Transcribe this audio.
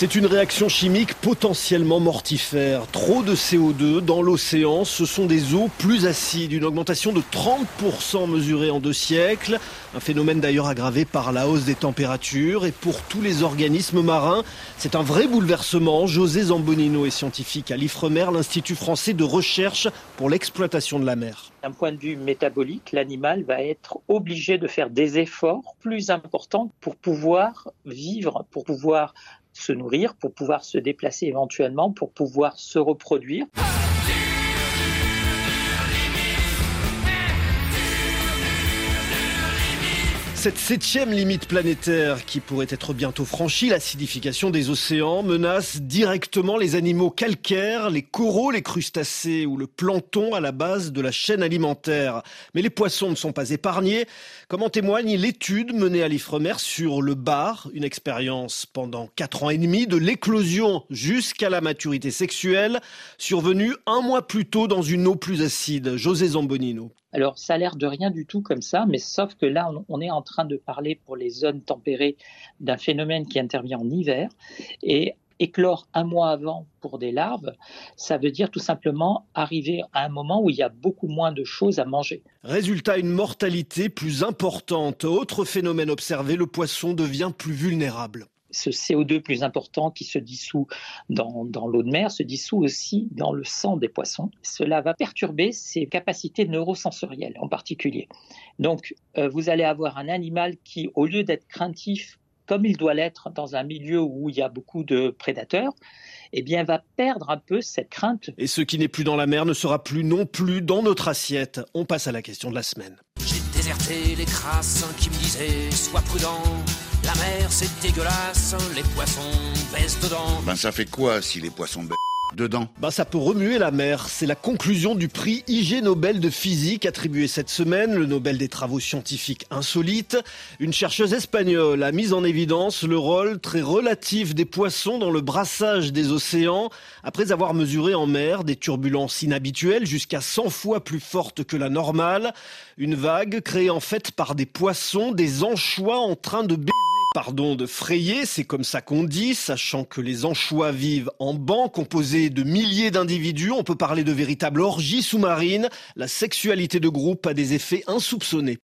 C'est une réaction chimique potentiellement mortifère. Trop de CO2 dans l'océan, ce sont des eaux plus acides, une augmentation de 30% mesurée en deux siècles, un phénomène d'ailleurs aggravé par la hausse des températures et pour tous les organismes marins, c'est un vrai bouleversement. José Zambonino est scientifique à l'IFREMER, l'Institut français de recherche pour l'exploitation de la mer. D'un point de vue métabolique, l'animal va être obligé de faire des efforts plus importants pour pouvoir vivre, pour pouvoir se nourrir, pour pouvoir se déplacer éventuellement, pour pouvoir se reproduire. Cette septième limite planétaire qui pourrait être bientôt franchie, l'acidification des océans, menace directement les animaux calcaires, les coraux, les crustacés ou le plancton à la base de la chaîne alimentaire. Mais les poissons ne sont pas épargnés, comme en témoigne l'étude menée à l'Ifremer sur le bar, une expérience pendant quatre ans et demi de l'éclosion jusqu'à la maturité sexuelle, survenue un mois plus tôt dans une eau plus acide. José Zambonino. Alors, ça a l'air de rien du tout comme ça, mais sauf que là, on est en train de parler pour les zones tempérées d'un phénomène qui intervient en hiver. Et éclore un mois avant pour des larves, ça veut dire tout simplement arriver à un moment où il y a beaucoup moins de choses à manger. Résultat, une mortalité plus importante. Autre phénomène observé, le poisson devient plus vulnérable ce CO2 plus important qui se dissout dans, l'eau de mer se dissout aussi dans le sang des poissons. Cela va perturber ses capacités neurosensorielles en particulier. Donc, euh, vous allez avoir un animal qui, au lieu d'être craintif comme il doit l'être dans un milieu où il y a beaucoup de prédateurs, eh bien, va perdre un peu cette crainte. Et ce qui n'est plus dans la mer ne sera plus non plus dans notre assiette. On passe à la question de la semaine. J'ai déserté les crasses qui me disaient sois prudent. La mer, c'est dégueulasse, les poissons baissent dedans. Ben ça fait quoi si les poissons baissent dedans bah ça peut remuer la mer. C'est la conclusion du prix IG Nobel de physique attribué cette semaine, le Nobel des travaux scientifiques insolites. Une chercheuse espagnole a mis en évidence le rôle très relatif des poissons dans le brassage des océans après avoir mesuré en mer des turbulences inhabituelles jusqu'à 100 fois plus fortes que la normale. Une vague créée en fait par des poissons, des anchois en train de baiser pardon, de frayer, c'est comme ça qu'on dit, sachant que les anchois vivent en bancs composés de milliers d'individus, on peut parler de véritable orgie sous-marine, la sexualité de groupe a des effets insoupçonnés.